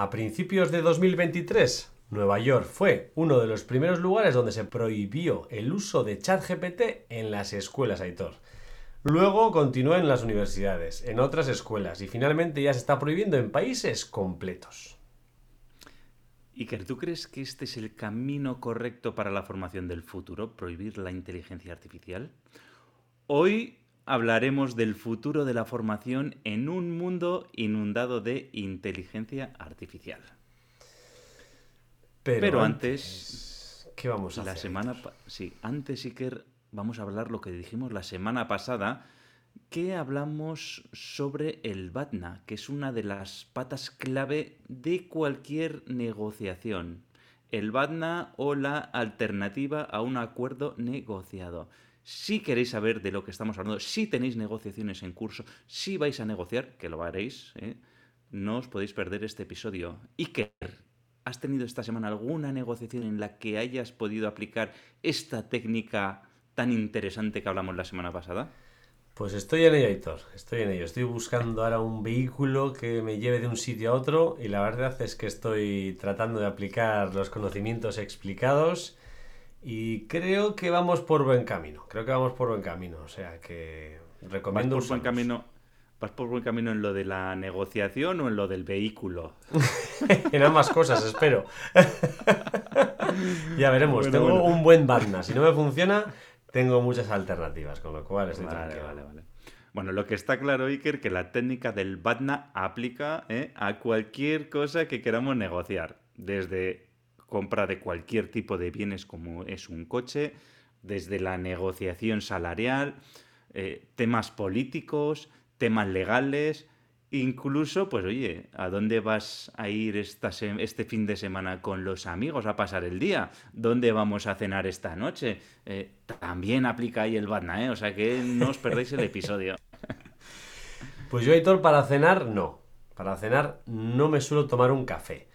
A principios de 2023, Nueva York fue uno de los primeros lugares donde se prohibió el uso de ChatGPT en las escuelas, Aitor. Luego continuó en las universidades, en otras escuelas y finalmente ya se está prohibiendo en países completos. Iker, ¿tú crees que este es el camino correcto para la formación del futuro, prohibir la inteligencia artificial? Hoy hablaremos del futuro de la formación en un mundo inundado de inteligencia artificial. Pero, antes, ¿qué vamos a la hacer? semana, sí, antes Iker, vamos a hablar lo que dijimos la semana pasada, que hablamos sobre el BATNA, que es una de las patas clave de cualquier negociación. El BATNA o la alternativa a un acuerdo negociado. Si queréis saber de lo que estamos hablando, si tenéis negociaciones en curso, si vais a negociar, que lo haréis, ¿eh? no os podéis perder este episodio. Iker, ¿has tenido esta semana alguna negociación en la que hayas podido aplicar esta técnica tan interesante que hablamos la semana pasada? Pues estoy en ello, Aitor. Estoy en ello. Estoy buscando ahora un vehículo que me lleve de un sitio a otro y la verdad es que estoy tratando de aplicar los conocimientos explicados y creo que vamos por buen camino. Creo que vamos por buen camino. O sea que recomiendo ¿Vas por buen camino? ¿Vas por buen camino en lo de la negociación o en lo del vehículo? en ambas cosas, espero. ya veremos. Bueno, tengo bueno. un buen Batna. Si no me funciona, tengo muchas alternativas, con lo cual estoy Vale, tranquilo. vale, vale. Bueno, lo que está claro, Iker, que la técnica del BATNA aplica ¿eh? a cualquier cosa que queramos negociar. Desde compra de cualquier tipo de bienes como es un coche, desde la negociación salarial, eh, temas políticos, temas legales, incluso, pues oye, ¿a dónde vas a ir este fin de semana con los amigos a pasar el día? ¿Dónde vamos a cenar esta noche? Eh, también aplica ahí el BATNA, ¿eh? O sea que no os perdáis el episodio. Pues yo, Aitor, para cenar, no. Para cenar no me suelo tomar un café.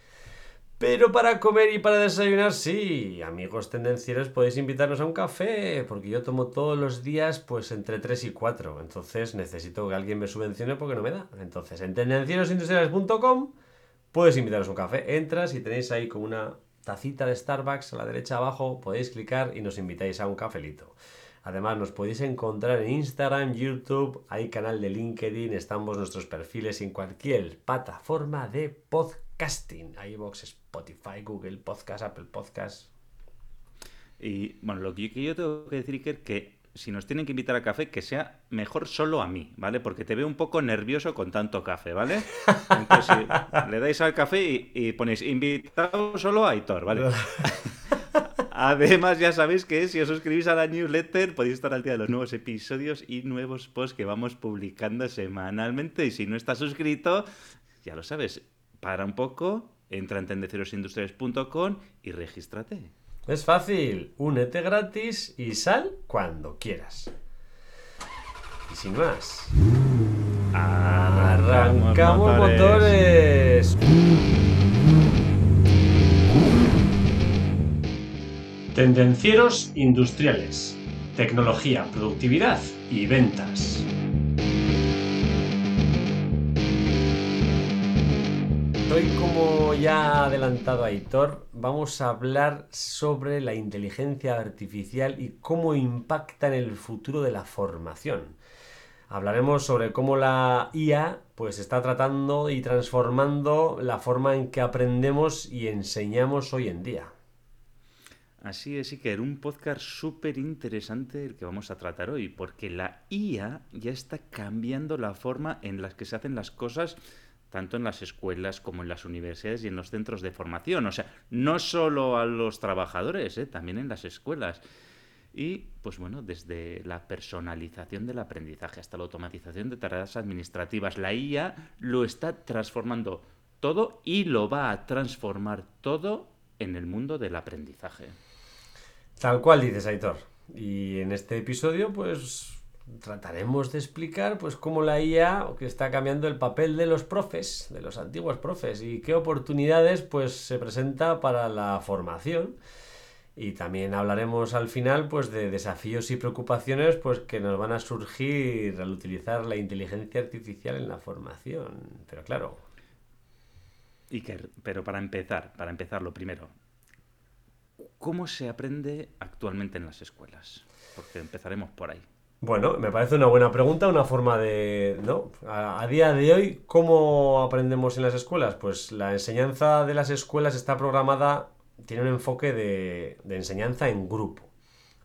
Pero para comer y para desayunar, sí. Amigos tendencieros, podéis invitarnos a un café, porque yo tomo todos los días, pues entre 3 y 4. Entonces necesito que alguien me subvencione porque no me da. Entonces, en tendencierosindustriales.com puedes invitarnos a un café. Entras y tenéis ahí como una tacita de Starbucks a la derecha abajo, podéis clicar y nos invitáis a un cafelito. Además, nos podéis encontrar en Instagram, YouTube, hay canal de LinkedIn, estamos nuestros perfiles en cualquier plataforma de podcasting. iVoox, Spotify, Google Podcast, Apple Podcast. Y bueno, lo que yo, que yo tengo que decir, Iker, que si nos tienen que invitar a café, que sea mejor solo a mí, ¿vale? Porque te veo un poco nervioso con tanto café, ¿vale? Entonces, le dais al café y, y ponéis invitado solo a Aitor, ¿vale? Además, ya sabéis que si os suscribís a la newsletter podéis estar al día de los nuevos episodios y nuevos posts que vamos publicando semanalmente. Y si no estás suscrito, ya lo sabes, para un poco, entra en tendencierosindustriales.com y regístrate. Es fácil, únete gratis y sal cuando quieras. Y sin más, arrancamos motores. Tendencieros industriales. Tecnología, productividad y ventas. Hoy, como ya adelantado Aitor, vamos a hablar sobre la inteligencia artificial y cómo impacta en el futuro de la formación. Hablaremos sobre cómo la IA pues está tratando y transformando la forma en que aprendemos y enseñamos hoy en día. Así es, Iker, un podcast súper interesante el que vamos a tratar hoy, porque la IA ya está cambiando la forma en la que se hacen las cosas, tanto en las escuelas como en las universidades y en los centros de formación. O sea, no solo a los trabajadores, ¿eh? también en las escuelas. Y, pues bueno, desde la personalización del aprendizaje hasta la automatización de tareas administrativas, la IA lo está transformando todo y lo va a transformar todo en el mundo del aprendizaje. Tal cual dices, Aitor. Y en este episodio, pues trataremos de explicar pues cómo la IA que está cambiando el papel de los profes, de los antiguos profes, y qué oportunidades pues se presenta para la formación. Y también hablaremos al final pues de desafíos y preocupaciones pues que nos van a surgir al utilizar la inteligencia artificial en la formación. Pero claro, Iker, pero para empezar, para empezar lo primero, ¿cómo se aprende actualmente en las escuelas? Porque empezaremos por ahí. Bueno, me parece una buena pregunta, una forma de... ¿no? A, día de hoy, ¿cómo aprendemos en las escuelas? Pues la enseñanza de las escuelas está programada, tiene un enfoque de, de enseñanza en grupo.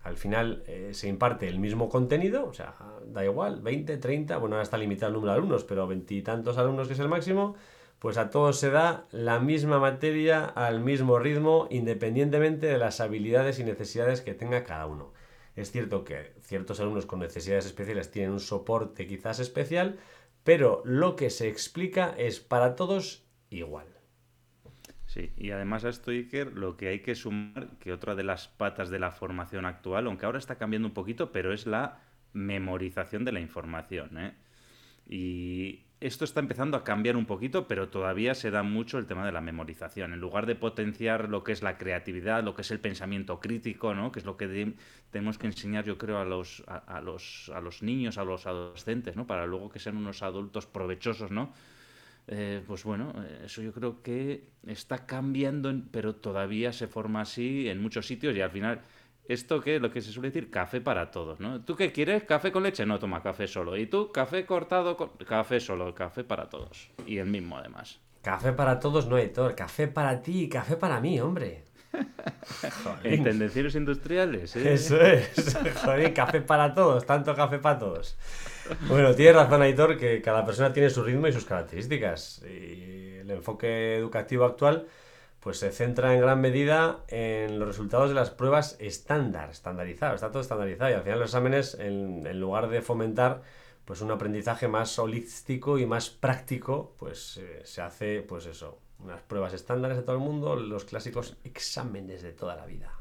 Al final eh, se imparte el mismo contenido, o sea, da igual, 20, 30, bueno, ahora está limitado el número de alumnos, pero veintitantos alumnos que es el máximo, pues a todos se da la misma materia al mismo ritmo, independientemente de las habilidades y necesidades que tenga cada uno. Es cierto que ciertos alumnos con necesidades especiales tienen un soporte quizás especial, pero lo que se explica es para todos igual. Sí, y además a esto, Iker, lo que hay que sumar, que otra de las patas de la formación actual, aunque ahora está cambiando un poquito, pero es la memorización de la información. ¿eh? Y esto está empezando a cambiar un poquito, pero todavía se da mucho el tema de la memorización. En lugar de potenciar lo que es la creatividad, lo que es el pensamiento crítico, ¿no? que es lo que tenemos que enseñar, yo creo, a los, a, a, los, a los niños, a los adolescentes, ¿no? para luego que sean unos adultos provechosos, ¿no? Eh, pues bueno, eso yo creo que está cambiando, pero todavía se forma así en muchos sitios y al final, esto que lo que se suele decir, café para todos, ¿no? ¿Tú qué quieres? ¿Café con leche? No, toma café solo. ¿Y tú? Café cortado con... Café solo, café para todos. Y el mismo además. Café para todos no, Héctor. Café para ti y café para mí, hombre. en tendencieros industriales, ¿eh? Eso es. Joder, café para todos, tanto café para todos. Bueno, tienes razón, Aitor, que cada persona tiene su ritmo y sus características. Y el enfoque educativo actual pues se centra en gran medida en los resultados de las pruebas estándar, estandarizado, está todo estandarizado. Y al final los exámenes, en, lugar de fomentar pues un aprendizaje más holístico y más práctico, pues eh, se hace, pues eso, unas pruebas estándares de todo el mundo, los clásicos exámenes de toda la vida.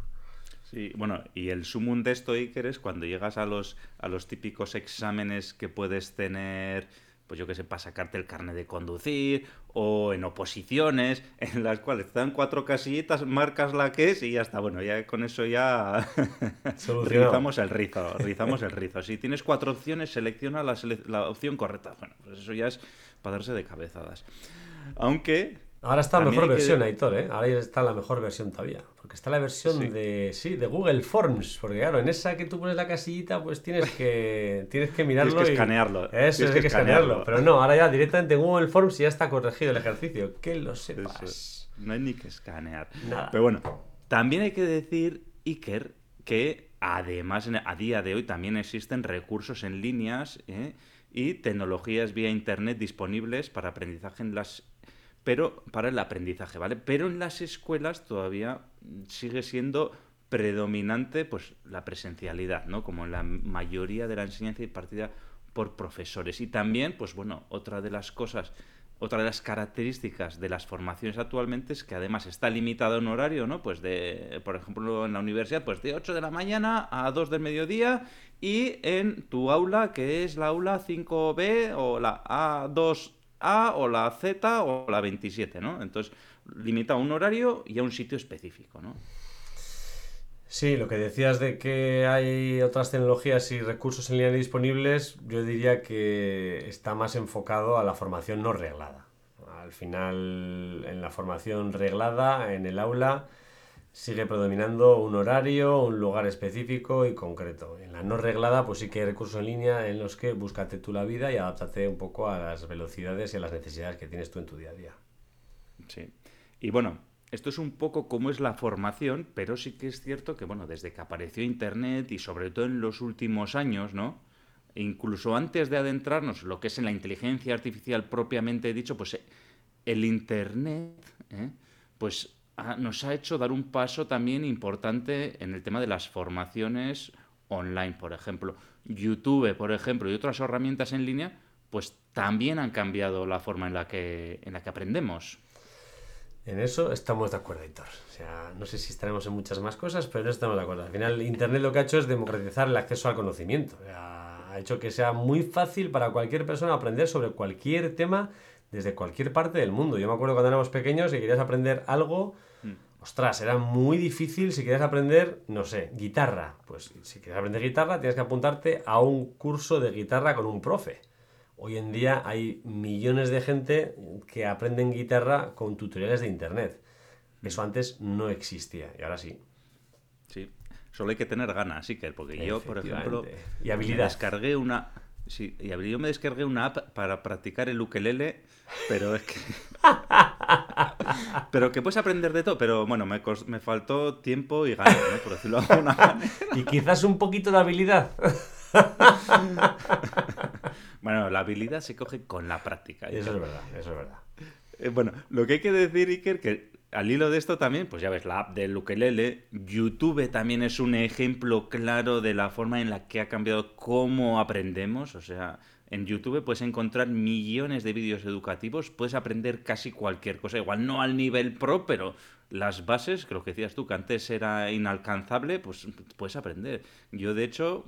Sí, bueno, y el sumum de esto, Iker, es cuando llegas a los, a los típicos exámenes que puedes tener, pues yo que sé, para sacarte el carnet de conducir, o en oposiciones, en las cuales te dan cuatro casillitas, marcas la que es y ya está. Bueno, ya con eso ya rizamos el rizo, rizamos el rizo. Si tienes cuatro opciones, selecciona la, sele la opción correcta. Bueno, pues eso ya es para darse de cabezadas. Aunque Ahora está la mejor versión, que... Aitor, ¿eh? Ahora está la mejor versión todavía. Porque está la versión sí. de, sí, de Google Forms. Porque claro, en esa que tú pones la casillita, pues tienes que, tienes que mirarlo. tienes que y... escanearlo. Eso, tienes es que, que escanearlo. Pero no, ahora ya directamente en Google Forms ya está corregido el ejercicio. Que lo sepas. No hay ni que escanear. Nada. Pero bueno, también hay que decir, Iker, que además a día de hoy también existen recursos en líneas ¿eh? y tecnologías vía Internet disponibles para aprendizaje en las pero para el aprendizaje, ¿vale? Pero en las escuelas todavía sigue siendo predominante pues la presencialidad, ¿no? Como en la mayoría de la enseñanza impartida por profesores. Y también, pues bueno, otra de las cosas, otra de las características de las formaciones actualmente es que además está limitado un horario, ¿no? Pues de, por ejemplo, en la universidad, pues de 8 de la mañana a 2 del mediodía y en tu aula, que es la aula 5B o la A2 a o la Z o la 27, ¿no? Entonces, limita a un horario y a un sitio específico, ¿no? Sí, lo que decías de que hay otras tecnologías y recursos en línea disponibles, yo diría que está más enfocado a la formación no reglada. Al final, en la formación reglada, en el aula, sigue predominando un horario, un lugar específico y concreto. En la no reglada, pues sí que hay recursos en línea en los que búscate tú la vida y adáptate un poco a las velocidades y a las necesidades que tienes tú en tu día a día. Sí. Y bueno, esto es un poco como es la formación, pero sí que es cierto que, bueno, desde que apareció Internet y sobre todo en los últimos años, ¿no? incluso antes de adentrarnos lo que es en la inteligencia artificial propiamente dicho, pues el Internet, ¿eh? pues nos ha hecho dar un paso también importante en el tema de las formaciones online, por ejemplo. YouTube, por ejemplo, y otras herramientas en línea, pues también han cambiado la forma en la que, en la que aprendemos. En eso estamos de acuerdo, Héctor. O sea, no sé si estaremos en muchas más cosas, pero no estamos de acuerdo. Al final, Internet lo que ha hecho es democratizar el acceso al conocimiento. Ha hecho que sea muy fácil para cualquier persona aprender sobre cualquier tema desde cualquier parte del mundo. Yo me acuerdo cuando éramos pequeños y querías aprender algo, ostras, era muy difícil si querías aprender, no sé, guitarra. Pues si quieres aprender guitarra, tienes que apuntarte a un curso de guitarra con un profe. Hoy en día hay millones de gente que aprenden guitarra con tutoriales de internet. Eso antes no existía y ahora sí. Sí, solo hay que tener ganas, sí que porque yo, por ejemplo, y habilidad. descargué una Sí, y yo me descargué una app para practicar el ukelele, pero es que... pero que puedes aprender de todo, pero bueno, me, me faltó tiempo y ganas, ¿no? Por decirlo de alguna manera. Y quizás un poquito de habilidad. bueno, la habilidad se coge con la práctica. Eso es verdad, eso es verdad. Eh, bueno, lo que hay que decir, Iker, que al hilo de esto también, pues ya ves, la app del ukelele, YouTube también es un ejemplo claro de la forma en la que ha cambiado cómo aprendemos. O sea, en YouTube puedes encontrar millones de vídeos educativos, puedes aprender casi cualquier cosa, igual no al nivel pro, pero las bases, lo que decías tú, que antes era inalcanzable, pues puedes aprender. Yo, de hecho,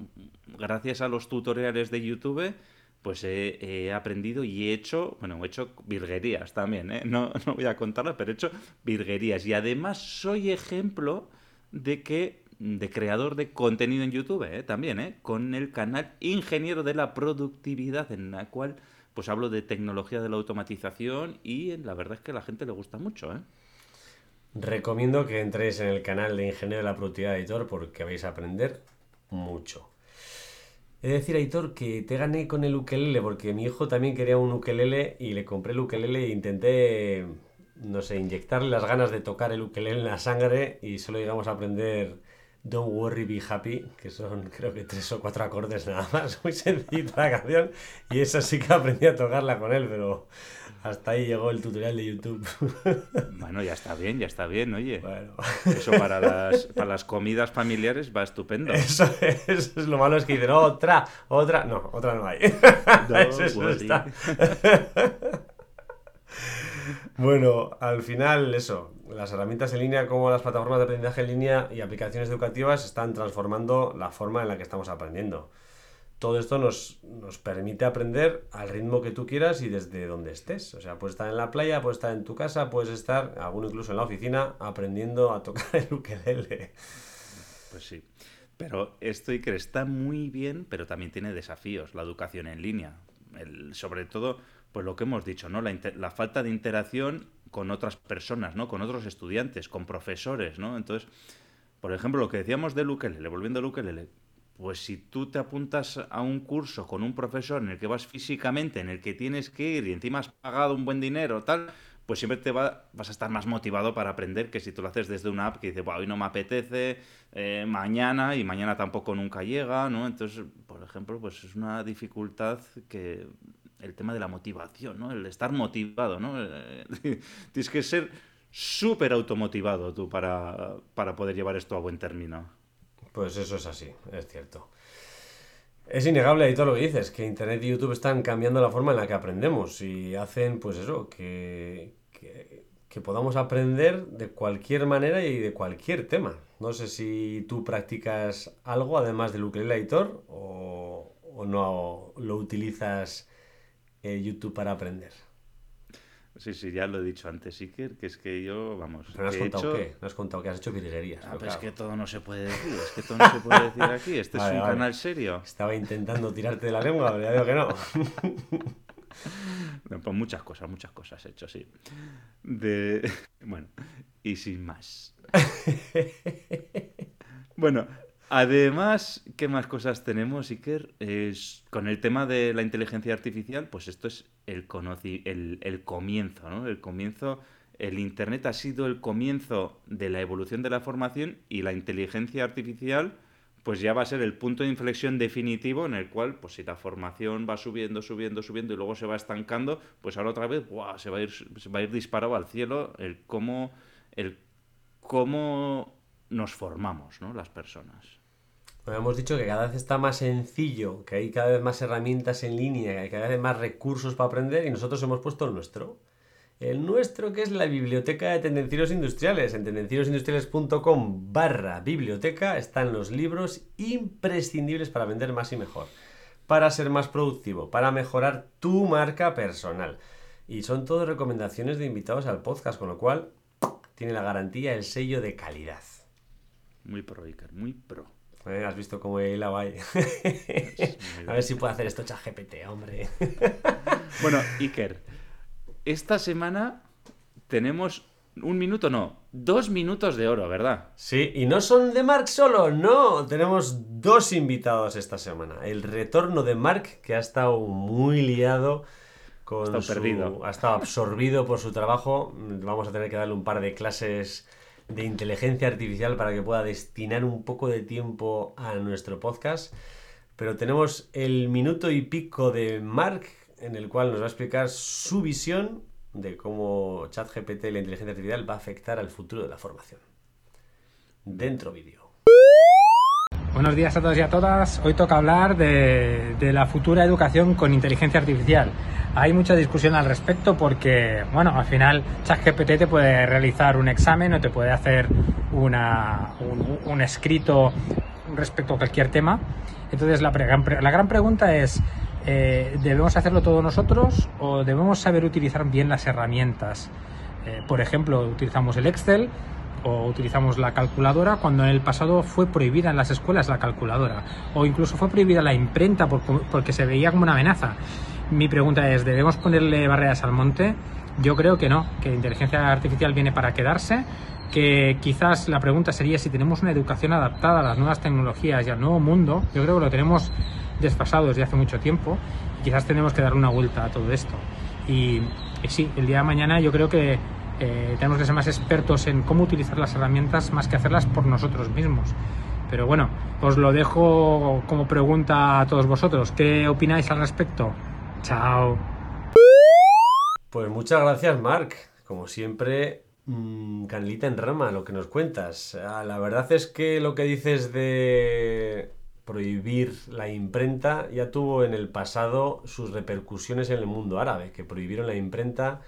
gracias a los tutoriales de YouTube, pues he, aprendido y he hecho, bueno, he hecho virguerías también, ¿eh? no, no voy a contarlas, pero he hecho virguerías. Y además soy ejemplo de que de creador de contenido en YouTube, ¿eh? también, ¿eh? con el canal Ingeniero de la Productividad, en la cual pues hablo de tecnología de la automatización y la verdad es que a la gente le gusta mucho. ¿eh? Recomiendo que entréis en el canal de Ingeniero de la Productividad Editor porque vais a aprender mucho. He de decir, Aitor, que te gané con el ukelele, porque mi hijo también quería un ukelele y le compré el ukelele e intenté, no sé, inyectarle las ganas de tocar el ukelele en la sangre y solo llegamos a aprender Don't Worry Be Happy, que son creo que tres o cuatro acordes nada más, muy sencilla la canción y esa sí que aprendí a tocarla con él, pero hasta ahí llegó el tutorial de YouTube. Bueno, ya está bien, ya está bien, oye. Eso para las, para las comidas familiares va estupendo. Eso es, lo malo es que dicen, otra, otra. No, otra no hay. eso, está. bueno, al final eso, las herramientas en línea como las plataformas de aprendizaje en línea y aplicaciones educativas están transformando la forma en la que estamos aprendiendo todo esto nos, permite aprender al ritmo que tú quieras y desde donde estés. O sea, puedes estar en la playa, puedes estar en tu casa, puedes estar, alguno incluso en la oficina, aprendiendo a tocar el ukelele. Pues sí. Pero esto que está muy bien, pero también tiene desafíos, la educación en línea. sobre todo, pues lo que hemos dicho, ¿no? La, la, falta de interacción con otras personas, ¿no? Con otros estudiantes, con profesores, ¿no? Entonces, por ejemplo, lo que decíamos del ukelele, volviendo al ukelele, pues si tú te apuntas a un curso con un profesor en el que vas físicamente, en el que tienes que ir y encima has pagado un buen dinero, tal, pues siempre te va, vas a estar más motivado para aprender que si tú lo haces desde una app que dice, hoy no me apetece, eh, mañana y mañana tampoco nunca llega, ¿no? Entonces, por ejemplo, pues es una dificultad que el tema de la motivación, ¿no? El estar motivado, ¿no? Eh, tienes que ser súper automotivado tú para, para poder llevar esto a buen término. Pues eso es así, es cierto. Es innegable ahí todo lo que dices, que Internet y YouTube están cambiando la forma en la que aprendemos y hacen, pues eso, que, que, podamos aprender de cualquier manera y de cualquier tema. No sé si tú practicas algo además del ukulele editor o, o no lo utilizas eh, YouTube para aprender. Sí, sí, ya lo he dicho antes, Iker, que es que yo, vamos. ¿Pero no has contado qué? No has contado que has hecho virguerías. Ah, es que todo no se puede decir, es que todo no se puede decir aquí. Este es un canal serio. Estaba intentando tirarte de la lengua, pero ya digo que no. pues muchas cosas, muchas cosas he hecho, sí. De... Bueno, y sin más. bueno, Además, ¿qué más cosas tenemos, Iker? Es, con el tema de la inteligencia artificial, pues esto es el, el, el comienzo, ¿no? El comienzo, el Internet ha sido el comienzo de la evolución de la formación y la inteligencia artificial pues ya va a ser el punto de inflexión definitivo en el cual, pues si la formación va subiendo, subiendo, subiendo y luego se va estancando, pues ahora otra vez se, va a ir, se va a ir disparado al cielo el cómo, el cómo nos formamos, ¿no? Las personas. Hemos dicho que cada vez está más sencillo, que hay cada vez más herramientas en línea, que hay cada vez más recursos para aprender y nosotros hemos puesto el nuestro. El nuestro que es la biblioteca de tendencieros industriales. En tendencierosindustriales.com barra biblioteca están los libros imprescindibles para vender más y mejor, para ser más productivo, para mejorar tu marca personal. Y son todas recomendaciones de invitados al podcast, con lo cual tiene la garantía el sello de calidad. Muy pro, Iker, muy pro. Eh, Has visto cómo he hilado ahí. A ver si puedo hacer esto ChatGPT, hombre. Bueno, Iker, esta semana tenemos un minuto, no, dos minutos de oro, ¿verdad? Sí, y no son de Mark solo, no. Tenemos dos invitados esta semana. El retorno de Mark, que ha estado muy liado con estado su- perdido. Ha estado absorbido por su trabajo. Vamos a tener que darle un par de clases de inteligencia artificial para que pueda destinar un poco de tiempo a nuestro podcast. Pero tenemos el minuto y pico de Mark, en el cual nos va a explicar su visión de cómo ChatGPT y la inteligencia artificial va a afectar al futuro de la formación. Dentro vídeo. Buenos días a todos y a todas. Hoy toca hablar de, de la futura educación con inteligencia artificial. Hay mucha discusión al respecto porque, bueno, al final ChatGPT te puede realizar un examen o te puede hacer una- un, un escrito respecto a cualquier tema. Entonces la, la gran pregunta es, eh, ¿debemos hacerlo todos nosotros o debemos saber utilizar bien las herramientas? Eh, por ejemplo, utilizamos el Excel o utilizamos la calculadora cuando en el pasado fue prohibida en las escuelas la calculadora o incluso fue prohibida la imprenta por- porque se veía como una amenaza. Mi pregunta es, ¿debemos ponerle barreras al monte? Yo creo que no, que la inteligencia artificial viene para quedarse, que quizás la pregunta sería si tenemos una educación adaptada a las nuevas tecnologías y al nuevo mundo. Yo creo que lo tenemos desfasado desde hace mucho tiempo y quizás tenemos que dar una vuelta a todo esto. Y sí, el día de mañana yo creo que eh, tenemos que ser más expertos en cómo utilizar las herramientas más que hacerlas por nosotros mismos. Pero bueno, os lo dejo como pregunta a todos vosotros. ¿Qué opináis al respecto? Chao. Pues muchas gracias, Mark. Como siempre, mm, canelita en rama lo que nos cuentas. Ah, La verdad es que lo que dices de prohibir la imprenta ya tuvo en el pasado sus repercusiones en el mundo árabe, que prohibieron la imprenta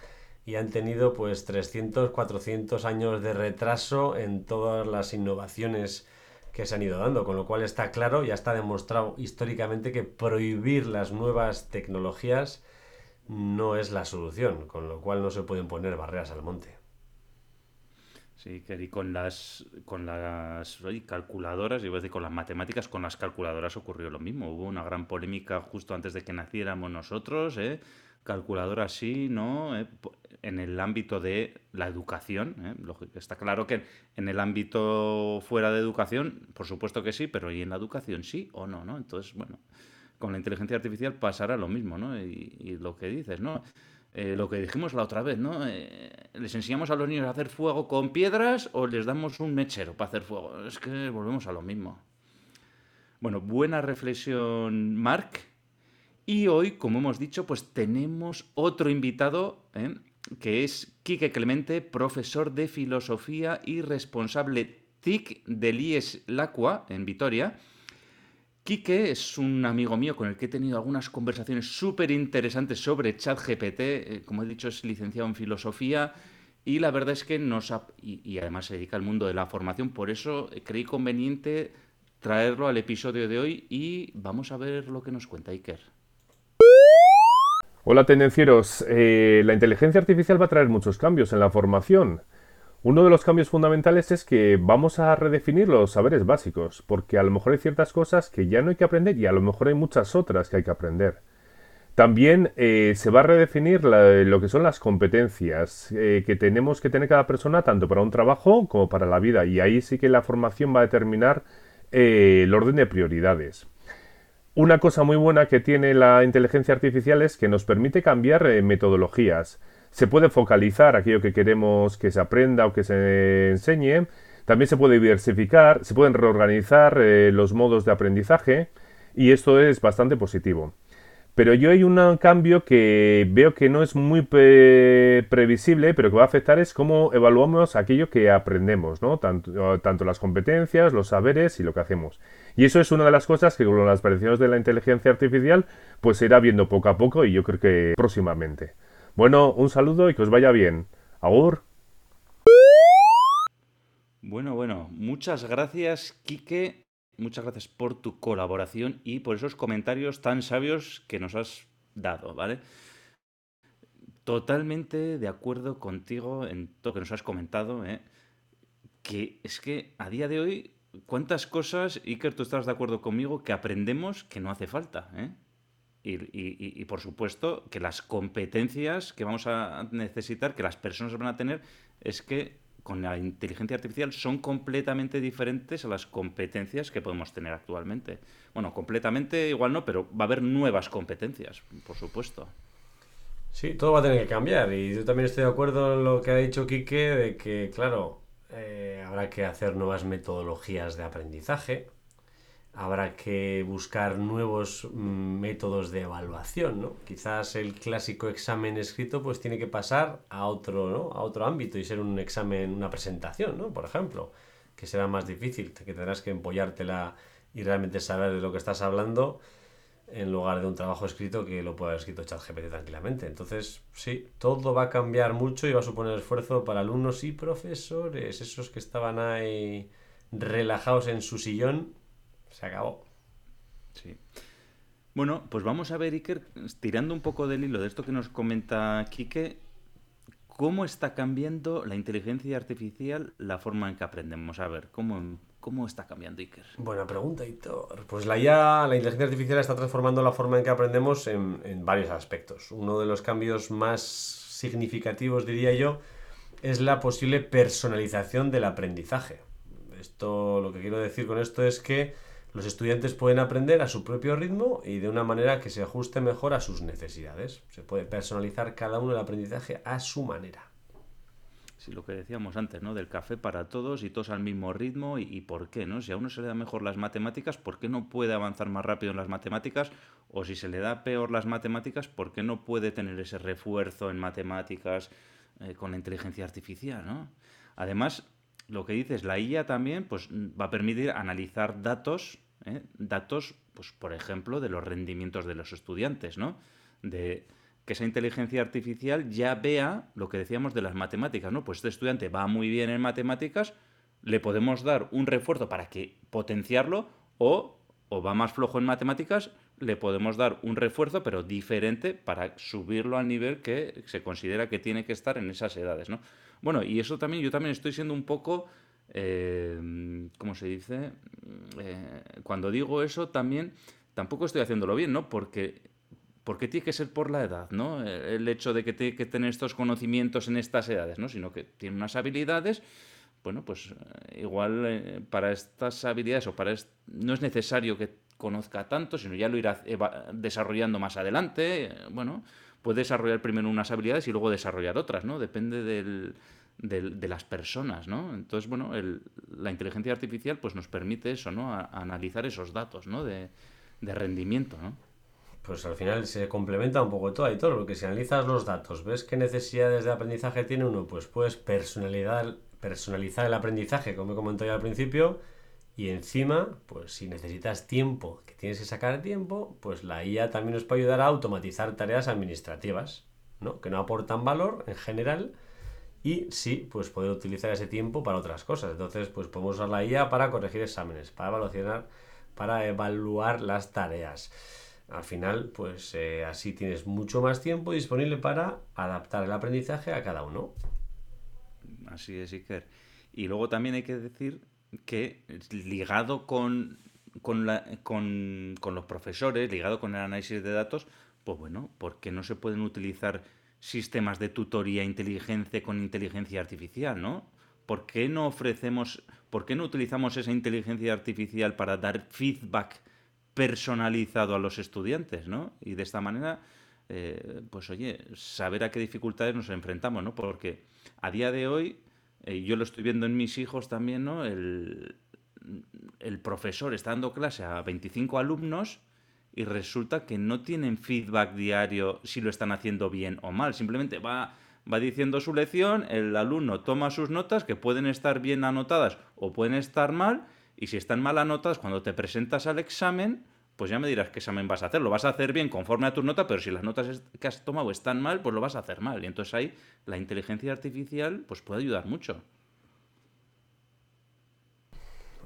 y han tenido pues 300, 400 años de retraso en todas las innovaciones que se han ido dando, con lo cual está claro, ya está demostrado históricamente que prohibir las nuevas tecnologías no es la solución, con lo cual no se pueden poner barreras al monte. Sí, que con las con las calculadoras, iba a decir con las matemáticas, con las calculadoras ocurrió lo mismo. Hubo una gran polémica justo antes de que naciéramos nosotros, ¿eh? Calculadoras sí, ¿no? ¿Eh? En el ámbito de la educación, ¿eh? Está claro que en el ámbito fuera de educación, por supuesto que sí, pero ¿y en la educación sí o no, no? Entonces, bueno, con la inteligencia artificial pasará lo mismo, ¿no? Y, lo que dices, ¿no? Eh, lo que dijimos la otra vez, ¿no? Eh, ¿Les enseñamos a los niños a hacer fuego con piedras o les damos un mechero para hacer fuego? Es que volvemos a lo mismo. Bueno, buena reflexión, Marc. Y hoy, como hemos dicho, pues tenemos otro invitado, ¿eh? Que es Quique Clemente, profesor de filosofía y responsable TIC del IES Lacua en Vitoria. Quique es un amigo mío con el que he tenido algunas conversaciones súper interesantes sobre ChatGPT. Eh, como he dicho, es licenciado en filosofía y la verdad es que nos ha- y, y además se dedica al mundo de la formación. Por eso eh, creí conveniente traerlo al episodio de hoy y vamos a ver lo que nos cuenta Iker. Hola tendencieros, Eh, la inteligencia artificial va a traer muchos cambios en la formación. Uno de los cambios fundamentales es que vamos a redefinir los saberes básicos, porque a lo mejor hay ciertas cosas que ya no hay que aprender y a lo mejor hay muchas otras que hay que aprender. También eh, se va a redefinir lo que son las competencias eh, que tenemos que tener cada persona, tanto para un trabajo como para la vida, y ahí sí que la formación va a determinar el orden de prioridades. Una cosa muy buena que tiene la inteligencia artificial es que nos permite cambiar eh, metodologías. Se puede focalizar aquello que queremos que se aprenda o que se enseñe. También se puede diversificar, se pueden reorganizar eh, los modos de aprendizaje y esto es bastante positivo. Pero yo hay un cambio que veo que no es muy previsible, pero que va a afectar es cómo evaluamos aquello que aprendemos, ¿no? Tanto, tanto las competencias, los saberes y lo que hacemos. Y eso es una de las cosas que con las variaciones de la inteligencia artificial pues se irá viendo poco a poco y yo creo que próximamente. Bueno, un saludo y que os vaya bien. Agur. Bueno, bueno, muchas gracias, Quique. Muchas gracias por tu colaboración y por esos comentarios tan sabios que nos has dado, ¿vale? Totalmente de acuerdo contigo en todo lo que nos has comentado, ¿eh? que es que a día de hoy ¿cuántas cosas, Iker, tú estás de acuerdo conmigo, que aprendemos que no hace falta? ¿eh? Y, por supuesto que las competencias que vamos a necesitar, que las personas van a tener, es que con la inteligencia artificial son completamente diferentes a las competencias que podemos tener actualmente. Bueno, completamente igual no, pero va a haber nuevas competencias, por supuesto. Sí, todo va a tener que cambiar y yo también estoy de acuerdo en lo que ha dicho Quique de que, claro, eh, habrá que hacer nuevas metodologías de aprendizaje, habrá que buscar nuevos mm, métodos de evaluación, ¿no? Quizás el clásico examen escrito pues tiene que pasar a otro, ¿no? a otro ámbito y ser un examen, una presentación, ¿no? Por ejemplo, que será más difícil, que tendrás que empollártela y realmente saber de lo que estás hablando en lugar de un trabajo escrito que lo puede haber escrito ChatGPT tranquilamente. Entonces, sí, todo va a cambiar mucho y va a suponer esfuerzo para alumnos y profesores, esos que estaban ahí relajados en su sillón se acabó. Sí. Bueno, pues vamos a ver, Iker, tirando un poco del hilo de esto que nos comenta Quique, ¿cómo está cambiando la inteligencia artificial la forma en que aprendemos? A ver, ¿cómo, cómo está cambiando, Iker? Buena pregunta, Hitor. Pues la IA, la inteligencia artificial está transformando la forma en que aprendemos en, en varios aspectos. Uno de los cambios más significativos, diría yo, es la posible personalización del aprendizaje. Esto, lo que quiero decir con esto es que los estudiantes pueden aprender a su propio ritmo y de una manera que se ajuste mejor a sus necesidades. Se puede personalizar cada uno el aprendizaje a su manera. Sí, lo que decíamos antes, ¿no? Del café para todos y todos al mismo ritmo y, por qué, ¿no? Si a uno se le da mejor las matemáticas, ¿por qué no puede avanzar más rápido en las matemáticas? O si se le da peor las matemáticas, ¿por qué no puede tener ese refuerzo en matemáticas eh, con la inteligencia artificial, ¿no? Además, lo que dices, la IA también pues, va a permitir analizar datos ¿eh? datos, pues, por ejemplo, de los rendimientos de los estudiantes, ¿no? De que esa inteligencia artificial ya vea lo que decíamos de las matemáticas, ¿no? Pues este estudiante va muy bien en matemáticas, le podemos dar un refuerzo para que potenciarlo o, o va más flojo en matemáticas, le podemos dar un refuerzo pero diferente para subirlo al nivel que se considera que tiene que estar en esas edades, ¿no? Bueno, y eso también, yo también estoy siendo un poco eh, ¿cómo se dice? Eh, cuando digo eso también, tampoco estoy haciéndolo bien, ¿no? Porque, porque tiene que ser por la edad, ¿no? El hecho de que tiene que tener estos conocimientos en estas edades, ¿no? Sino que tiene unas habilidades, bueno, pues eh, igual eh, para estas habilidades o para no es necesario que conozca tanto, sino ya lo irá desarrollando más adelante, bueno, puede desarrollar primero unas habilidades y luego desarrollar otras, ¿no? Depende del, de, las personas, ¿no? Entonces, bueno, la inteligencia artificial pues nos permite eso, ¿no? analizar esos datos, ¿no? De, rendimiento, ¿no? Pues al final se complementa un poco todo y todo, porque si analizas los datos, ves qué necesidades de aprendizaje tiene uno, pues puedes personalizar, personalizar el aprendizaje, como he comentado ya al principio, y encima, pues si necesitas tiempo, que tienes que sacar tiempo, pues la IA también nos puede ayudar a automatizar tareas administrativas, ¿no? Que no aportan valor en general, y sí, pues poder utilizar ese tiempo para otras cosas. Entonces, pues podemos usar la IA para corregir exámenes, para evaluar, para evaluar las tareas. Al final, pues eh, así tienes mucho más tiempo disponible para adaptar el aprendizaje a cada uno. Así es, Iker. Y luego también hay que decir que ligado con, con, la, con, con los profesores, ligado con el análisis de datos, pues bueno, ¿por qué no se pueden utilizar sistemas de tutoría inteligente con inteligencia artificial, ¿no? ¿Por qué no ofrecemos, por qué no utilizamos esa inteligencia artificial para dar feedback personalizado a los estudiantes, ¿no? Y de esta manera, eh, pues oye, saber a qué dificultades nos enfrentamos, ¿no? Porque a día de hoy, eh, yo lo estoy viendo en mis hijos también, ¿no? El, el profesor está dando clase a 25 alumnos y resulta que no tienen feedback diario si lo están haciendo bien o mal. Simplemente va, va diciendo su lección, el alumno toma sus notas que pueden estar bien anotadas o pueden estar mal, y si están mal anotadas cuando te presentas al examen, pues ya me dirás qué examen vas a hacer. Lo vas a hacer bien conforme a tus notas, pero si las notas que has tomado están mal, pues lo vas a hacer mal. Y entonces ahí la inteligencia artificial pues puede ayudar mucho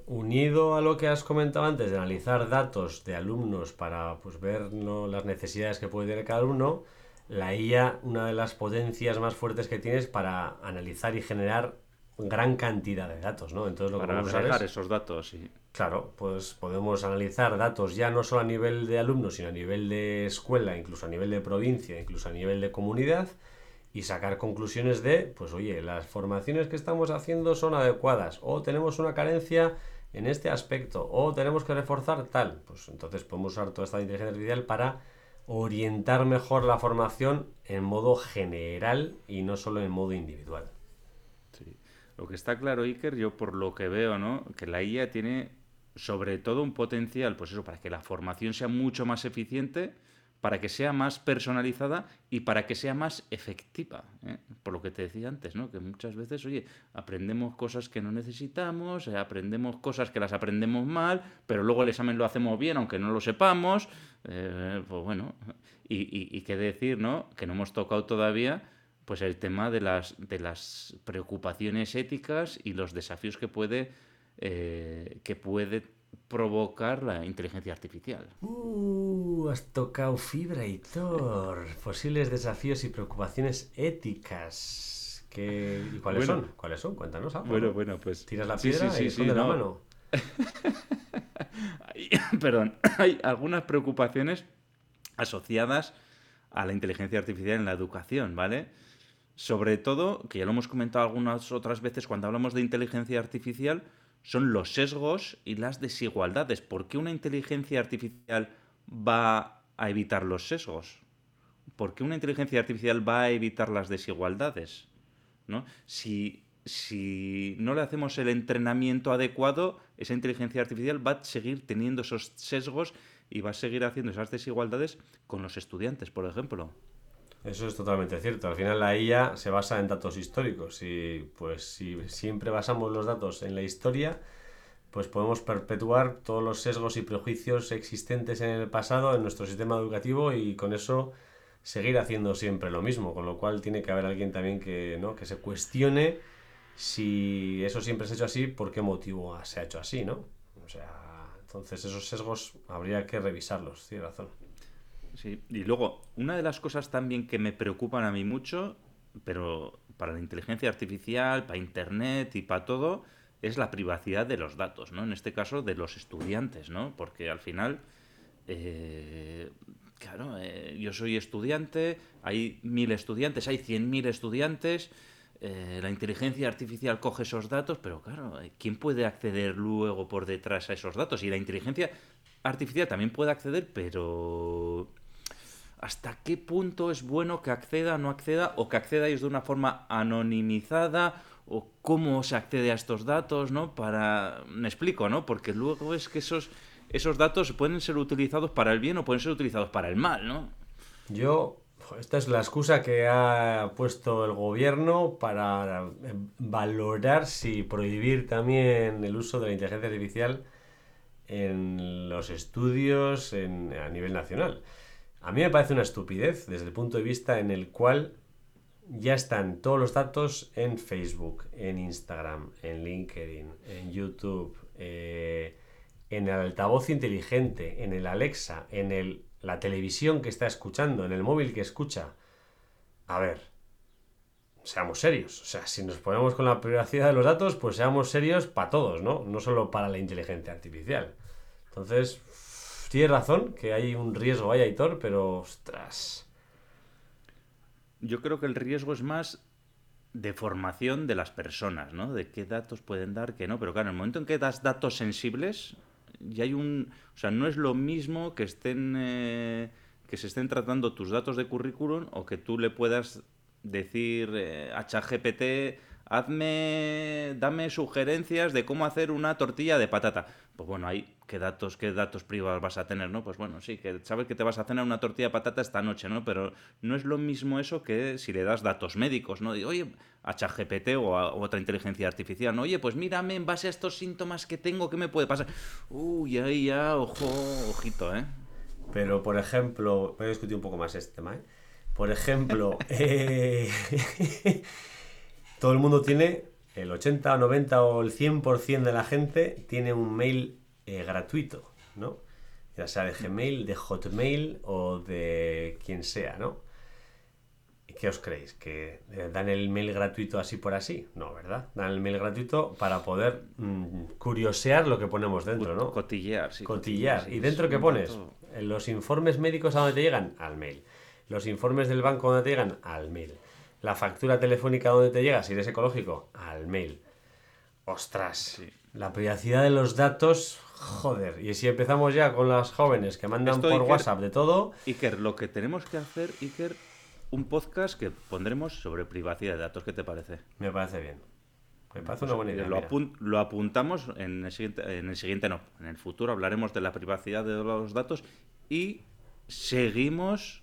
unido a lo que has comentado antes de analizar datos de alumnos para pues, ver las necesidades que puede tener cada alumno, la IA, una de las potencias más fuertes que tiene es para analizar y generar gran cantidad de datos, ¿no? Entonces lo que Para agregar es- esos datos, sí. Claro, pues podemos analizar datos ya no solo a nivel de alumnos, sino a nivel de escuela, incluso a nivel de provincia, incluso a nivel de comunidad, y sacar conclusiones de, pues oye, las formaciones que estamos haciendo son adecuadas, o tenemos una carencia en este aspecto, o tenemos que reforzar tal. Pues entonces podemos usar toda esta inteligencia artificial para orientar mejor la formación en modo general y no solo en modo individual. Lo que está claro, Iker, yo por lo que veo, ¿no? Que la IA tiene sobre todo un potencial, pues eso, para que la formación sea mucho más eficiente, para que sea más personalizada y para que sea más efectiva. ¿eh? Por lo que te decía antes, ¿no? Que muchas veces, oye, aprendemos cosas que no necesitamos, eh, aprendemos cosas que las aprendemos mal, pero luego el examen lo hacemos bien, aunque no lo sepamos. eh, pues bueno, y, y qué decir, ¿no? Que no hemos tocado todavía pues el tema de las, de las preocupaciones éticas y los desafíos que puede, eh, que puede provocar la inteligencia artificial. Uh, has tocado fibra, Hitor. Posibles desafíos y preocupaciones éticas. ¿Qué... ¿Y cuáles Bueno. son? ¿Cuáles son? Cuéntanos algo. Bueno, ¿no? bueno, pues... Tiras la piedra sí, sí, y sí, la no. mano. Hay- perdón, hay algunas preocupaciones asociadas a la inteligencia artificial en la educación, ¿vale? Sobre todo, que ya lo hemos comentado algunas otras veces cuando hablamos de inteligencia artificial, son los sesgos y las desigualdades. ¿Por qué una inteligencia artificial va a evitar los sesgos? ¿Por qué una inteligencia artificial va a evitar las desigualdades? ¿no? Si, si no le hacemos el entrenamiento adecuado, esa inteligencia artificial va a seguir teniendo esos sesgos y va a seguir haciendo esas desigualdades con los estudiantes, por ejemplo. Eso es totalmente cierto. Al final la IA se basa en datos históricos y pues si siempre basamos los datos en la historia, pues podemos perpetuar todos los sesgos y prejuicios existentes en el pasado en nuestro sistema educativo y con eso seguir haciendo siempre lo mismo, con lo cual tiene que haber alguien también que, ¿no? que se cuestione si eso siempre se ha hecho así, por qué motivo se ha hecho así, ¿no? O sea, entonces esos sesgos habría que revisarlos, tienes razón. Sí, y luego, una de las cosas también que me preocupan a mí mucho, pero para la inteligencia artificial, para Internet y para todo, es la privacidad de los datos, ¿no? En este caso, de los estudiantes, ¿no? Porque al final, eh, claro, eh, yo soy estudiante, hay mil estudiantes, hay cien mil estudiantes, eh, la inteligencia artificial coge esos datos, pero claro, eh, ¿quién puede acceder luego por detrás a esos datos? Y la inteligencia artificial también puede acceder, pero ¿hasta qué punto es bueno que acceda, no acceda, o que acceda ellos de una forma anonimizada, o cómo se accede a estos datos, ¿no? Para... Me explico, ¿no? Porque luego es que esos, esos datos pueden ser utilizados para el bien o pueden ser utilizados para el mal, ¿no? Yo, esta es la excusa que ha puesto el gobierno para eh, valorar si prohibir también el uso de la inteligencia artificial en los estudios en- a nivel nacional. A mí me parece una estupidez desde el punto de vista en el cual ya están todos los datos en Facebook, en Instagram, en LinkedIn, en YouTube, eh, en el altavoz inteligente, en el Alexa, en el, la televisión que está escuchando, en el móvil que escucha. A ver, seamos serios. O sea, si nos ponemos con la privacidad de los datos, pues seamos serios para todos, ¿no? No solo para la inteligencia artificial. Entonces, tienes razón que hay un riesgo ahí, Aitor, pero ostras. Yo creo que el riesgo es más de formación de las personas, ¿no? De qué datos pueden dar, qué no. Pero claro, en el momento en que das datos sensibles, ya hay un... O sea, no es lo mismo que estén... eh, que se estén tratando tus datos de currículum o que tú le puedas decir eh, a ChatGPT, hazme, dame sugerencias de cómo hacer una tortilla de patata. Pues bueno, hay qué datos, qué datos privados vas a tener, ¿no? Pues bueno, sí, que sabes que te vas a cenar una tortilla de patata esta noche, ¿no? Pero no es lo mismo eso que si le das datos médicos, ¿no? Oye, a ChatGPT o a otra inteligencia artificial, ¿no? Oye, pues mírame en base a estos síntomas que tengo, ¿qué me puede pasar? Uy, ahí ya, ojo, ojito, ¿eh? Pero, por ejemplo, voy a discutir un poco más este tema, ¿eh? Por ejemplo, eh, todo el mundo tiene, el 80 o 90 o el 100% de la gente tiene un mail eh, gratuito, ¿no? Ya sea de Gmail, de Hotmail o de quien sea, ¿no? ¿qué os creéis? ¿Que eh, dan el mail gratuito así por así? No, ¿verdad? Dan el mail gratuito para poder mm, curiosear lo que ponemos dentro, ¿no? Cotillear, sí. Cotillear. ¿Y dentro qué pones? los informes médicos a dónde te llegan? Al mail. Los informes del banco a dónde te llegan? Al mail. La factura telefónica a dónde te llega, si eres ecológico? Al mail. Ostras. La privacidad de los datos, joder. Y si empezamos ya con las jóvenes que mandan Esto, por Iker- WhatsApp de todo, Iker, lo que tenemos que hacer, Iker, un podcast que pondremos sobre privacidad de datos. ¿Qué te parece? me parece bien. Me parece una buena idea. lo, apun- lo apuntamos en el siguiente, en el siguiente no. En el futuro hablaremos de la privacidad de los datos y seguimos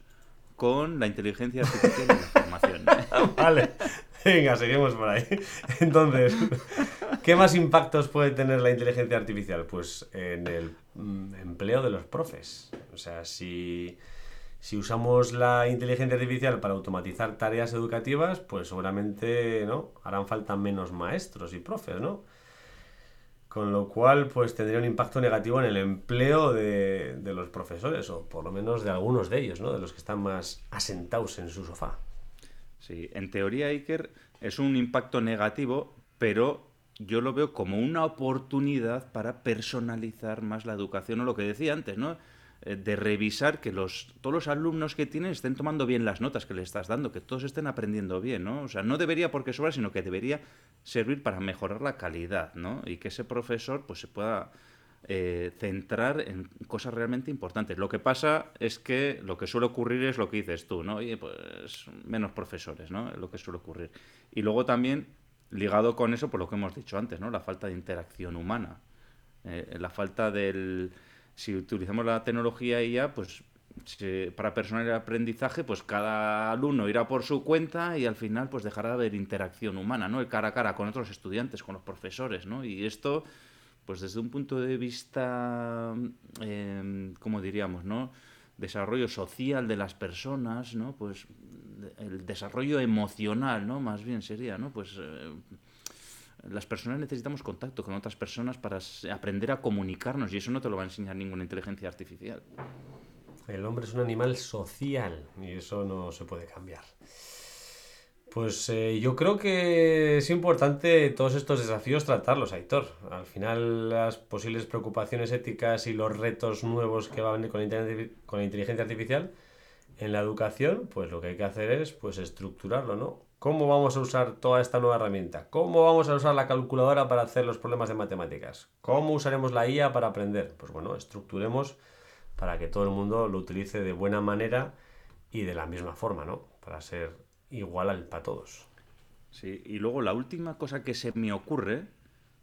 con la inteligencia artificial y la información. Vale, venga, seguimos por ahí. Entonces, ¿qué más impactos puede tener la inteligencia artificial? Pues en el mm, empleo de los profes. O sea, si, si usamos la inteligencia artificial para automatizar tareas educativas, pues seguramente ¿no? harán falta menos maestros y profes, ¿no? Con lo cual, pues tendría un impacto negativo en el empleo de, de los profesores, o por lo menos de algunos de ellos, ¿no? De los que están más asentados en su sofá. Sí, en teoría, Iker, es un impacto negativo, pero yo lo veo como una oportunidad para personalizar más la educación, o lo que decía antes, ¿no? Eh, De revisar que los, todos los alumnos que tienen estén tomando bien las notas que le estás dando, que todos estén aprendiendo bien, ¿no? O sea, no debería porque sobra, sino que debería servir para mejorar la calidad, ¿no? Y que ese profesor pues se pueda eh, centrar en cosas realmente importantes. Lo que pasa es que lo que suele ocurrir es lo que dices tú, ¿no? Oye, pues menos profesores, ¿no? Es lo que suele ocurrir. Y luego también, ligado con eso, por lo que hemos dicho antes, ¿no? La falta de interacción humana. Eh, la falta del... Si utilizamos la tecnología ya, pues para personal el aprendizaje, pues cada alumno irá por su cuenta y al final pues dejará de haber interacción humana, ¿no? El cara a cara con otros estudiantes, con los profesores, ¿no? Y esto, pues desde un punto de vista, eh, ¿cómo diríamos, no? Desarrollo social de las personas, ¿no? Pues el desarrollo emocional, ¿no? Más bien sería, ¿no? Pues eh, las personas necesitamos contacto con otras personas para aprender a comunicarnos y eso no te lo va a enseñar ninguna inteligencia artificial. El hombre es un animal social y eso no se puede cambiar. Pues eh, yo creo que es importante todos estos desafíos tratarlos, Aitor. Al final las posibles preocupaciones éticas y los retos nuevos que va a venir con con la inteligencia artificial en la educación, pues lo que hay que hacer es pues estructurarlo, ¿no? ¿Cómo vamos a usar toda esta nueva herramienta? ¿Cómo vamos a usar la calculadora para hacer los problemas de matemáticas? ¿Cómo usaremos la IA para aprender? Pues bueno, estructuremos para que todo el mundo lo utilice de buena manera y de la misma forma, ¿no? Para ser igual al para todos. Sí, y luego la última cosa que se me ocurre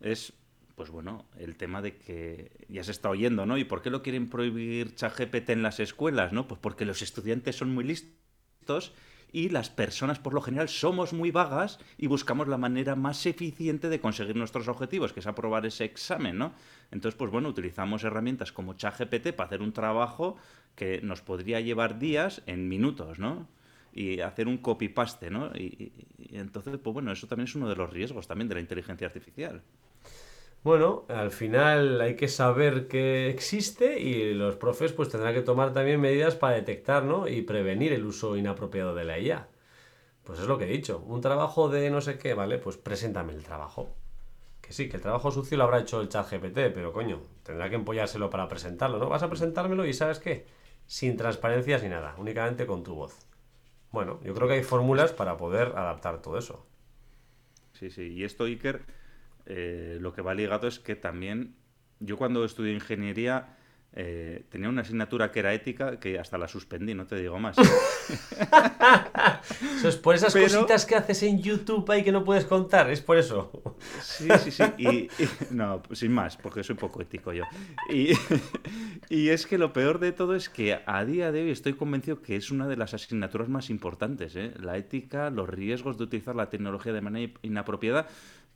es, pues bueno, el tema de que ya se está oyendo, ¿no? ¿Y por qué lo quieren prohibir ChatGPT en las escuelas, ¿no? Pues porque los estudiantes son muy listos y las personas por lo general somos muy vagas y buscamos la manera más eficiente de conseguir nuestros objetivos, que es aprobar ese examen, ¿no? Entonces, pues bueno, utilizamos herramientas como ChatGPT para hacer un trabajo que nos podría llevar días en minutos, ¿no? y hacer un copy-paste, ¿no? Y, y- entonces, pues bueno, eso también es uno de los riesgos también de la inteligencia artificial. Bueno, al final hay que saber que existe y los profes pues tendrán que tomar también medidas para detectar, ¿no? y prevenir el uso inapropiado de la IA. Pues es lo que he dicho, un trabajo de no sé qué, ¿vale? Pues preséntame el trabajo. Que sí, que el trabajo sucio lo habrá hecho el chat GPT, pero coño, tendrá que empollárselo para presentarlo, ¿no? Vas a presentármelo y ¿sabes qué? Sin transparencias ni nada, únicamente con tu voz. Bueno, yo creo que hay fórmulas para poder adaptar todo eso. Sí, sí. Y esto, Iker, eh, lo que va ligado es que también yo cuando estudié ingeniería eh, tenía una asignatura que era ética que hasta la suspendí, no te digo más. Eso es por esas Pero- cositas que haces en YouTube ahí que no puedes contar, es por eso. Sí, sí, sí. Y, y- no, sin más, porque soy poco ético yo. Y, y es que lo peor de todo es que a día de hoy estoy convencido que es una de las asignaturas más importantes, ¿eh? La ética, los riesgos de utilizar la tecnología de manera inapropiada,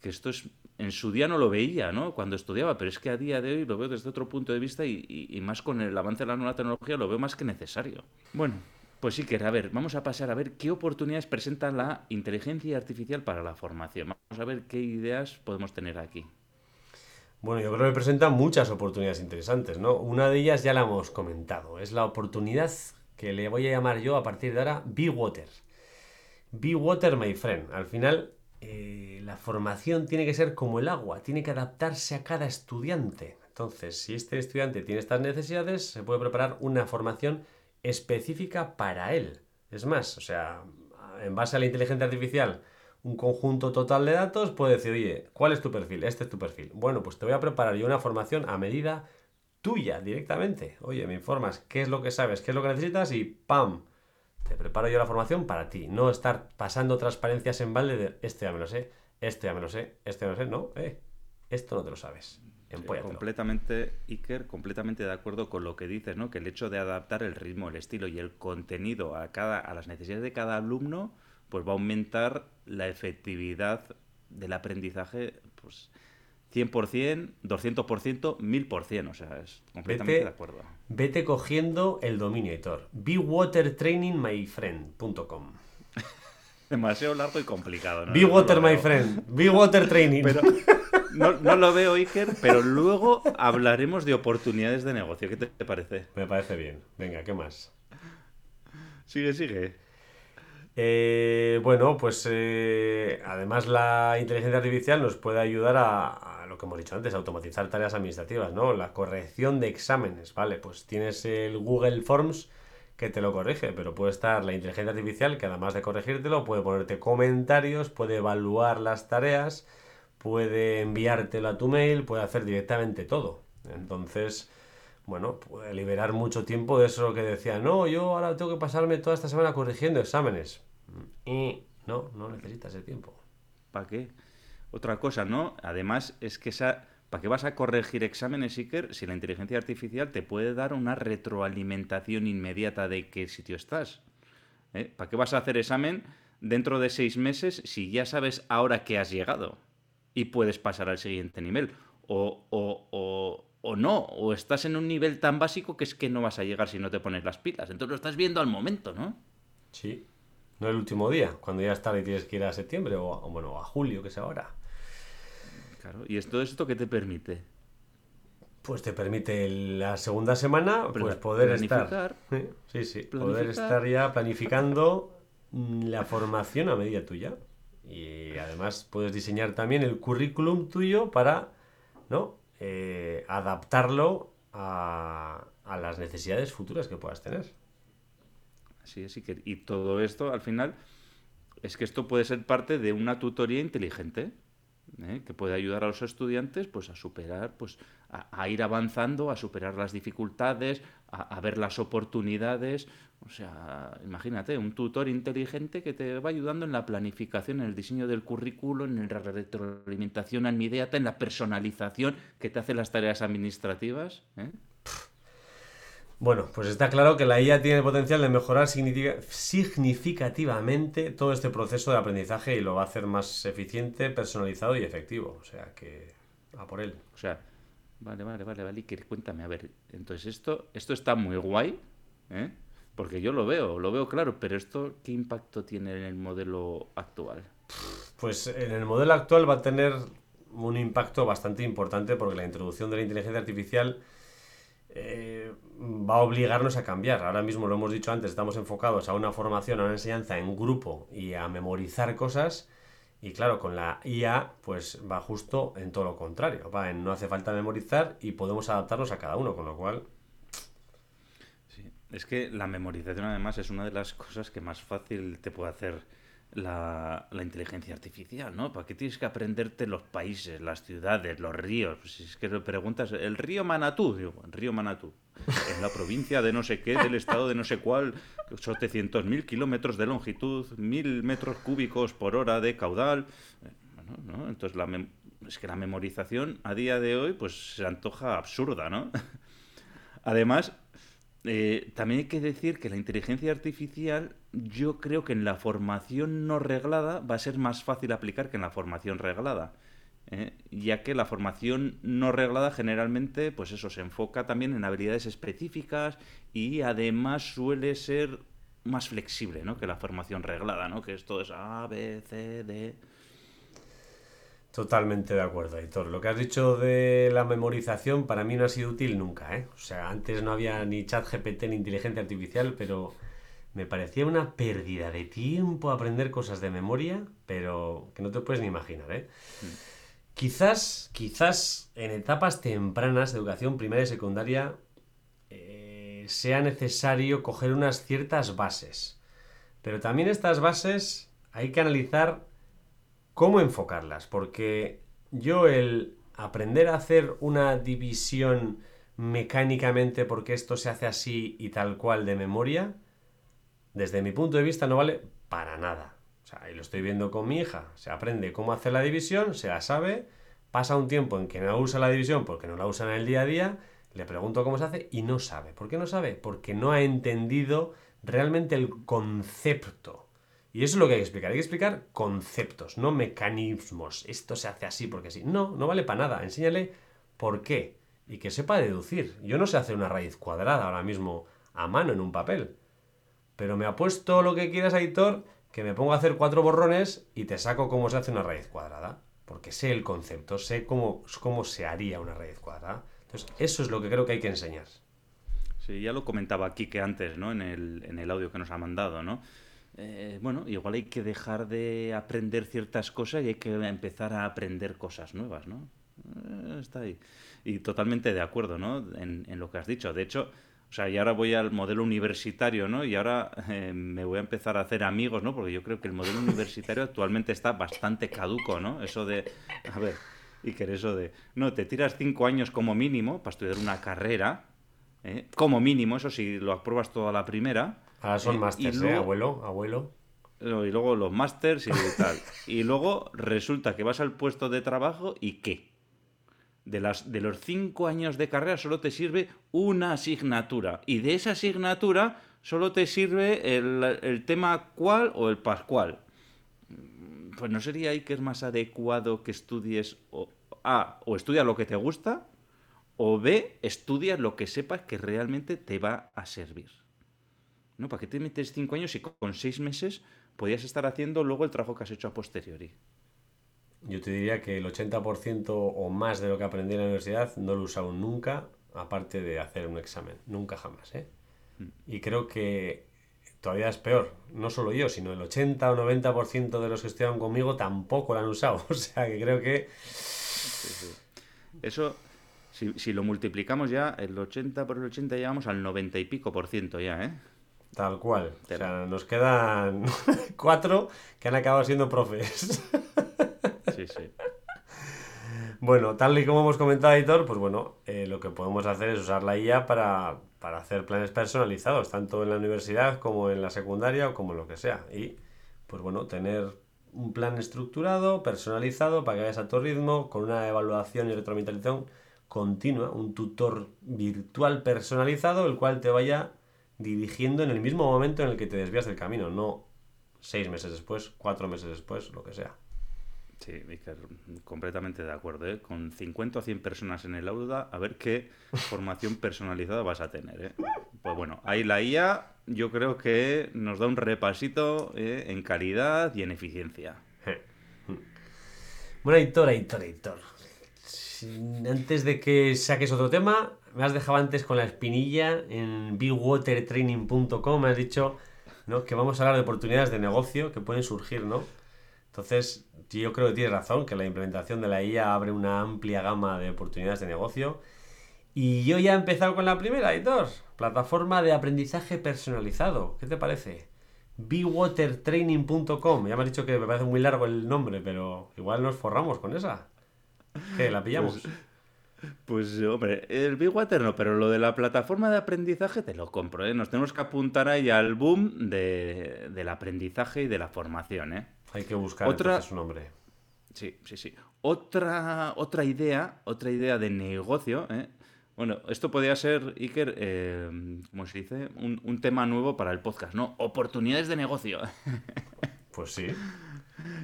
que esto es, en su día no lo veía, ¿no? Cuando estudiaba, pero es que a día de hoy lo veo desde otro punto de vista y, y- más con el avance de la nueva tecnología lo veo más que necesario. Bueno, pues sí que, a ver, vamos a pasar a ver qué oportunidades presenta la inteligencia artificial para la formación. Vamos a ver qué ideas podemos tener aquí. Bueno, yo creo que presenta muchas oportunidades interesantes, ¿no? Una de ellas ya la hemos comentado, es la oportunidad que le voy a llamar yo a partir de ahora Be Water. Be water, my friend. Al final, eh, la formación tiene que ser como el agua, tiene que adaptarse a cada estudiante. Entonces, si este estudiante tiene estas necesidades, se puede preparar una formación específica para él. Es más, o sea, en base a la inteligencia artificial, un conjunto total de datos puede decir, oye, ¿cuál es tu perfil? Este es tu perfil. Bueno, pues te voy a preparar yo una formación a medida tuya directamente. Oye, me informas qué es lo que sabes, qué es lo que necesitas y ¡pam! Te preparo yo la formación para ti. No estar pasando transparencias en balde de este ya me lo sé, este ya me lo sé, este ya me lo sé. No, eh, esto no te lo sabes. completamente, Iker, completamente de acuerdo con lo que dices, ¿no? Que el hecho de adaptar el ritmo, el estilo y el contenido a, cada, a las necesidades de cada alumno, pues va a aumentar la efectividad del aprendizaje, pues 100%, 200%, 1000%. O sea, es completamente de acuerdo. Vete cogiendo el dominio, editor. BeWaterTrainingMyFriend.com Demasiado largo y complicado. ¿no? Be Water, my friend. Be Water Training. no, no, lo veo, Iker, pero luego hablaremos de oportunidades de negocio. ¿Qué te, te parece? Me parece bien. Venga, ¿qué más? Sigue, sigue. Eh, bueno, pues eh, además la inteligencia artificial nos puede ayudar a, lo que hemos dicho antes, automatizar tareas administrativas, ¿no? La corrección de exámenes, ¿vale? Pues tienes el Google Forms que te lo corrige, pero puede estar la inteligencia artificial que además de corregírtelo puede ponerte comentarios, puede evaluar las tareas, puede enviártelo a tu mail, puede hacer directamente todo. Entonces, bueno, puede liberar mucho tiempo de eso que decía, no, yo ahora tengo que pasarme toda esta semana corrigiendo exámenes. Y no, no necesitas el tiempo. ¿Para qué? Otra cosa, ¿no? Además, es que esa... ¿Para qué vas a corregir exámenes, Iker, si la inteligencia artificial te puede dar una retroalimentación inmediata de qué sitio estás? ¿Eh? ¿Para qué vas a hacer examen dentro de seis meses si ya sabes ahora que has llegado y puedes pasar al siguiente nivel? O, o, o, o no, o estás en un nivel tan básico que es que no vas a llegar si no te pones las pilas. Entonces lo estás viendo al momento, ¿no? Sí. No el último día, cuando ya está y tienes que ir a septiembre o, bueno, a julio, que es ahora. Claro, ¿y todo esto qué te permite? Pues te permite la segunda semana pues poder estar. Sí, sí, poder estar ya planificando la formación a medida tuya. Y además puedes diseñar también el currículum tuyo para ¿no? Eh, adaptarlo a, a las necesidades futuras que puedas tener. Sí, sí que, y todo esto, al final, es que esto puede ser parte de una tutoría inteligente. ¿Eh? que puede ayudar a los estudiantes pues a superar pues a, ir avanzando a superar las dificultades a, ver las oportunidades o sea imagínate un tutor inteligente que te va ayudando en la planificación en el diseño del currículo en la retroalimentación inmediata en la personalización que te hace las tareas administrativas ¿eh? Bueno, pues está claro que la IA tiene el potencial de mejorar significativamente todo este proceso de aprendizaje y lo va a hacer más eficiente, personalizado y efectivo. O sea que a por él. O sea, vale, vale, vale, vale. Cuéntame, a ver, entonces esto, esto está muy guay, ¿eh? Porque yo lo veo, lo veo claro, pero esto, ¿qué impacto tiene en el modelo actual? Pues en el modelo actual va a tener un impacto bastante importante porque la introducción de la inteligencia artificial eh, va a obligarnos a cambiar. Ahora mismo lo hemos dicho antes, estamos enfocados a una formación, a una enseñanza en grupo y a memorizar cosas. Y claro, con la IA, pues va justo en todo lo contrario. Va en no hace falta memorizar y podemos adaptarnos a cada uno, con lo cual. Sí. Es que la memorización, además, es una de las cosas que más fácil te puede hacer la, inteligencia artificial, ¿no? ¿Para qué tienes que aprenderte los países, las ciudades, los ríos? Pues si es que le preguntas, el río Manatú, digo, el río Manatú, en la provincia de no sé qué, del estado de no sé cuál, 800.000 kilómetros de longitud, 1.000 metros cúbicos por hora de caudal. Bueno, ¿no? Entonces, la es que la memorización a día de hoy, pues se antoja absurda, ¿no? Además, eh, también hay que decir que la inteligencia artificial yo creo que en la formación no reglada va a ser más fácil aplicar que en la formación reglada. ¿eh? ya que la formación no reglada generalmente, pues eso, se enfoca también en habilidades específicas y además suele ser más flexible ¿no? que la formación reglada, ¿no? que esto es A, B, C, D. Totalmente de acuerdo, Héctor. Lo que has dicho de la memorización para mí no ha sido útil nunca. ¿eh? O sea, antes no había ni chat GPT ni inteligencia artificial, pero me parecía una pérdida de tiempo aprender cosas de memoria, pero que no te puedes ni imaginar, ¿eh? Quizás, quizás en etapas tempranas de educación primaria y secundaria eh, sea necesario coger unas ciertas bases. Pero también estas bases hay que analizar cómo enfocarlas, porque yo el aprender a hacer una división mecánicamente porque esto se hace así y tal cual de memoria, desde mi punto de vista no vale para nada. O sea, y lo estoy viendo con mi hija. Se aprende cómo hacer la división, se la sabe, pasa un tiempo en que no usa la división porque no la usa en el día a día, le pregunto cómo se hace y no sabe. ¿Por qué no sabe? Porque no ha entendido realmente el concepto. Y eso es lo que hay que explicar. Hay que explicar conceptos, no mecanismos. Esto se hace así porque sí. No, no vale para nada. Enséñale por qué y que sepa deducir. Yo no sé hacer una raíz cuadrada ahora mismo a mano en un papel. Pero me apuesto lo que quieras, Aitor, que me pongo a hacer cuatro borrones y te saco cómo se hace una raíz cuadrada. Porque sé el concepto, sé cómo, cómo se haría una raíz cuadrada. Entonces, eso es lo que creo que hay que enseñar. Sí, ya lo comentaba que antes, ¿no? En el, en el audio que nos ha mandado, ¿no? Eh, bueno, igual hay que dejar de aprender ciertas cosas y hay que empezar a aprender cosas nuevas, ¿no? Eh, está ahí. Y totalmente de acuerdo, ¿no? En, lo que has dicho. De hecho, o sea, y ahora voy al modelo universitario, ¿no? Y ahora eh, me voy a empezar a hacer amigos, ¿no? Porque yo creo que el modelo universitario actualmente está bastante caduco, ¿no? Eso de, a ver, y que eso de, no, te tiras cinco años como mínimo para estudiar una carrera, ¿eh? como mínimo, eso sí, lo apruebas toda la primera. Ahora son eh, másters, ¿eh? Abuelo, abuelo. Y luego los másters y tal. y luego resulta que vas al puesto de trabajo y ¿qué? De, las, de los cinco años de carrera solo te sirve una asignatura. Y de esa asignatura solo te sirve el, el tema cual o el pascual. Pues no sería ahí que es más adecuado que estudies o, A, o estudia lo que te gusta, o B, estudia lo que sepas que realmente te va a servir. ¿No? ¿Para qué te metes cinco años y con seis meses podías estar haciendo luego el trabajo que has hecho a posteriori? Yo te diría que el 80% o más de lo que aprendí en la universidad no lo he usado nunca, aparte de hacer un examen. Nunca jamás, ¿eh? Mm. Y creo que todavía es peor. No solo yo, sino el 80 o 90% de los que estudian conmigo tampoco lo han usado. O sea que creo que... Eso, si, si, lo multiplicamos ya, el 80 por el 80 llegamos al 90 y pico por ciento ya, ¿eh? Tal cual. O sea, nos quedan cuatro que han acabado siendo profes. sí, sí. Bueno, tal y como hemos comentado, Editor, pues bueno, eh, lo que podemos hacer es usar la IA para, para, hacer planes personalizados, tanto en la universidad como en la secundaria o como lo que sea. Y, pues bueno, tener un plan estructurado, personalizado, para que vayas a tu ritmo, con una evaluación y retroalimentación continua, un tutor virtual personalizado, el cual te vaya dirigiendo en el mismo momento en el que te desvías del camino, no seis meses después, cuatro meses después, lo que sea. Sí, completamente de acuerdo. ¿eh? Con 50 o 100 personas en el aula, a ver qué formación personalizada vas a tener. ¿eh? Pues bueno, ahí la IA yo creo que nos da un repasito ¿eh? en calidad y en eficiencia. Bueno, Hitor, Hitor, Hitor. Antes de que saques otro tema, me has dejado antes con la espinilla en bigwatertraining.com, me has dicho ¿no? que vamos a hablar de oportunidades de negocio que pueden surgir, ¿no? Entonces, yo creo que tienes razón, que la implementación de la IA abre una amplia gama de oportunidades de negocio. Y yo ya he empezado con la primera, Editor. Plataforma de aprendizaje personalizado. ¿Qué te parece? bewatertraining.com. Ya me has dicho que me parece muy largo el nombre, pero igual nos forramos con esa. ¿Qué? ¿La pillamos? Pues, pues, hombre, el Big Water no, pero lo de la plataforma de aprendizaje te lo compro, ¿eh? Nos tenemos que apuntar ahí al boom de, del aprendizaje y de la formación, ¿eh? Hay que buscar otra su nombre. Sí, sí, sí. Otra, otra idea, otra idea de negocio, ¿eh? Bueno, esto podría ser, Iker, eh, como se dice, un, un, tema nuevo para el podcast, ¿no? Oportunidades de negocio. Pues sí.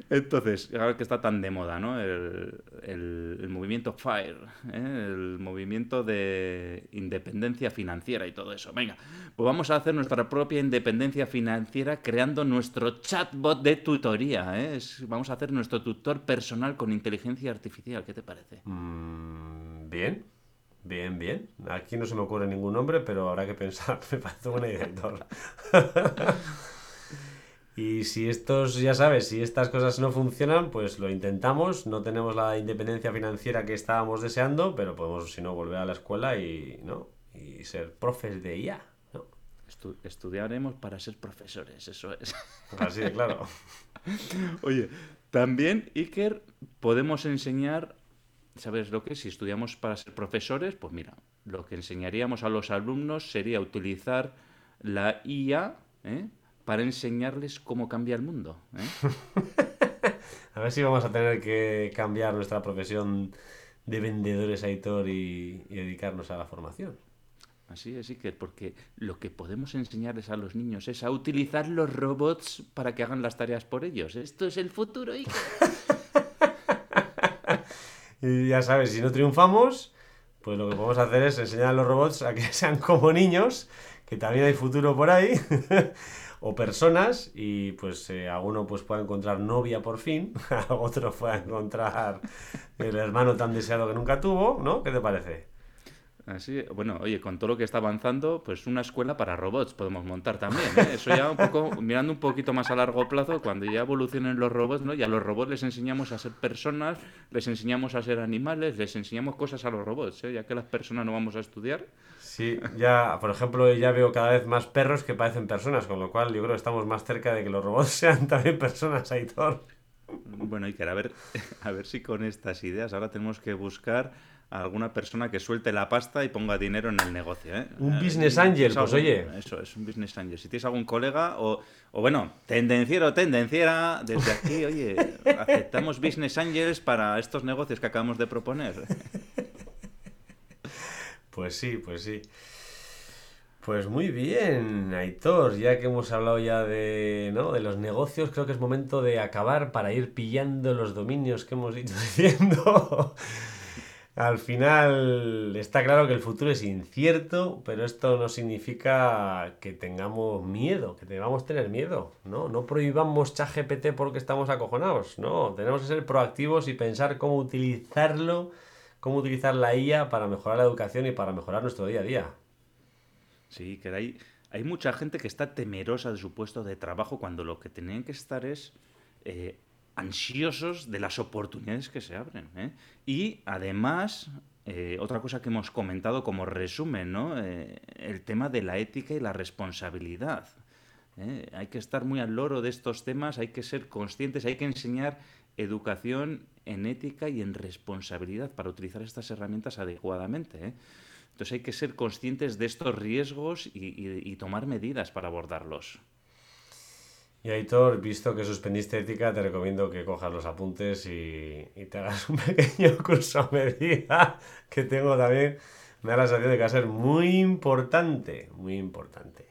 Entonces, ahora que está tan de moda, ¿no? El, movimiento FIRE, ¿eh? el movimiento de independencia financiera y todo eso. Venga, pues vamos a hacer nuestra propia independencia financiera creando nuestro chatbot de tutoría. ¿eh? vamos a hacer nuestro tutor personal con inteligencia artificial. ¿Qué te parece? Mm, bien. Bien, bien. Aquí no se me ocurre ningún nombre, pero habrá que pensar. Me parece buena idea. y si estos, ya sabes, si estas cosas no funcionan, pues lo intentamos. No tenemos la independencia financiera que estábamos deseando, pero podemos, si no, volver a la escuela y, ¿no? y ser profes de IA. ¿no? Estu- estudiaremos para ser profesores, eso es. Así de claro. Oye, también, Iker, podemos enseñar, ¿sabes lo que? Si estudiamos para ser profesores, pues mira, lo que enseñaríamos a los alumnos sería utilizar la IA ¿eh? Para enseñarles cómo cambia el mundo. ¿eh? A ver si vamos a tener que cambiar nuestra profesión de vendedores, Aitor, y, y dedicarnos a la formación. Así es, Iker, porque lo que podemos enseñarles a los niños es a utilizar los robots para que hagan las tareas por ellos. Esto es el futuro, Iker. Y ya sabes, si no triunfamos, pues lo que podemos hacer es enseñar a los robots a que sean como niños, que también hay futuro por ahí, o personas, y pues eh, alguno pues pueda encontrar novia por fin, otro pueda encontrar el hermano tan deseado que nunca tuvo, ¿no? ¿Qué te parece? Así, bueno, oye, con todo lo que está avanzando, pues una escuela para robots podemos montar también, ¿eh? Eso ya un poco, mirando un poquito más a largo plazo, cuando ya evolucionen los robots, ¿no? Y a los robots les enseñamos a ser personas, les enseñamos a ser animales, les enseñamos cosas a los robots, ¿eh? Ya que las personas no vamos a estudiar. Sí, ya, por ejemplo, ya veo cada vez más perros que parecen personas, con lo cual yo creo que estamos más cerca de que los robots sean también personas, Aitor. Bueno, Iker, a ver, a ver si con estas ideas ahora tenemos que buscar a alguna persona que suelte la pasta y ponga dinero en el negocio. ¿eh? Un Eh, business si angel, pues, algún- oye. Eso es, un business angel. Si tienes algún colega o, o bueno, tendenciero tendenciera, desde aquí, oye, aceptamos business angels para estos negocios que acabamos de proponer. Pues sí, pues sí. Pues muy bien, Aitor, ya que hemos hablado ya de, ¿no? de los negocios, creo que es momento de acabar para ir pillando los dominios que hemos ido diciendo. Al final está claro que el futuro es incierto, pero esto no significa que tengamos miedo, que debamos tener miedo, ¿no? No prohibamos ChatGPT porque estamos acojonados, no, tenemos que ser proactivos y pensar cómo utilizarlo, cómo utilizar la IA para mejorar la educación y para mejorar nuestro día a día. Sí, que hay, mucha gente que está temerosa de su puesto de trabajo cuando lo que tenían que estar es eh, ansiosos de las oportunidades que se abren. ¿eh? Y además, eh, otra cosa que hemos comentado como resumen, ¿no? Eh, el tema de la ética y la responsabilidad. Hay que estar muy al loro de estos temas, hay que ser conscientes, hay que enseñar educación en ética y en responsabilidad para utilizar estas herramientas adecuadamente. ¿eh? Entonces hay que ser conscientes de estos riesgos y, y- y tomar medidas para abordarlos. Y Aitor, visto que suspendiste ética, te recomiendo que cojas los apuntes y, y te hagas un pequeño curso a medida que tengo también. Me da la sensación de que va a ser muy importante, muy importante.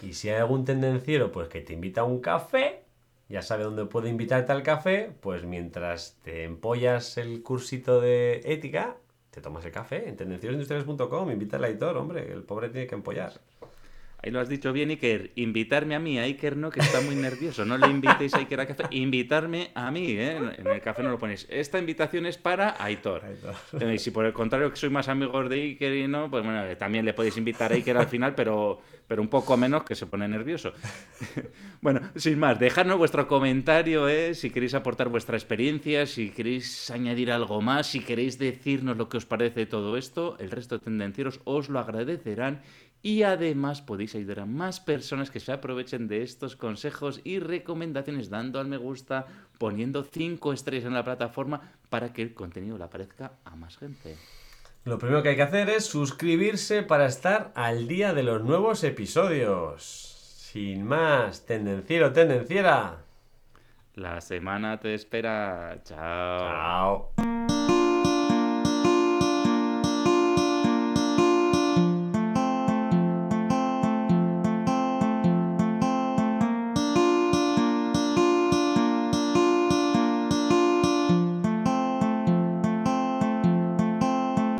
Y si hay algún tendenciero, pues que te invita a un café, ya sabe dónde puede invitarte al café, pues mientras te empollas el cursito de ética, te tomas el café en tendencierosindustriales.com, invita al Aitor, hombre, el pobre tiene que empollar. Ahí lo has dicho bien, Iker. Invitarme a mí, a Iker no, que está muy nervioso. No le invitéis a Iker a café. Invitarme a mí, ¿eh? En el café no lo ponéis. Esta invitación es para Aitor. Aitor. Eh, Y si por el contrario que soy más amigos de Iker y no, pues bueno, eh, también le podéis invitar a Iker al final, pero, pero un poco menos que se pone nervioso. bueno, sin más, dejadnos vuestro comentario, ¿eh? si queréis aportar vuestra experiencia, si queréis añadir algo más, si queréis decirnos lo que os parece de todo esto, el resto de tendencieros os lo agradecerán y además podéis ayudar a más personas que se aprovechen de estos consejos y recomendaciones dando al me gusta, poniendo 5 estrellas en la plataforma para que el contenido le aparezca a más gente. Lo primero que hay que hacer es suscribirse para estar al día de los nuevos episodios. Sin más, tendenciero, tendenciera. La semana te espera. Chao. Chao.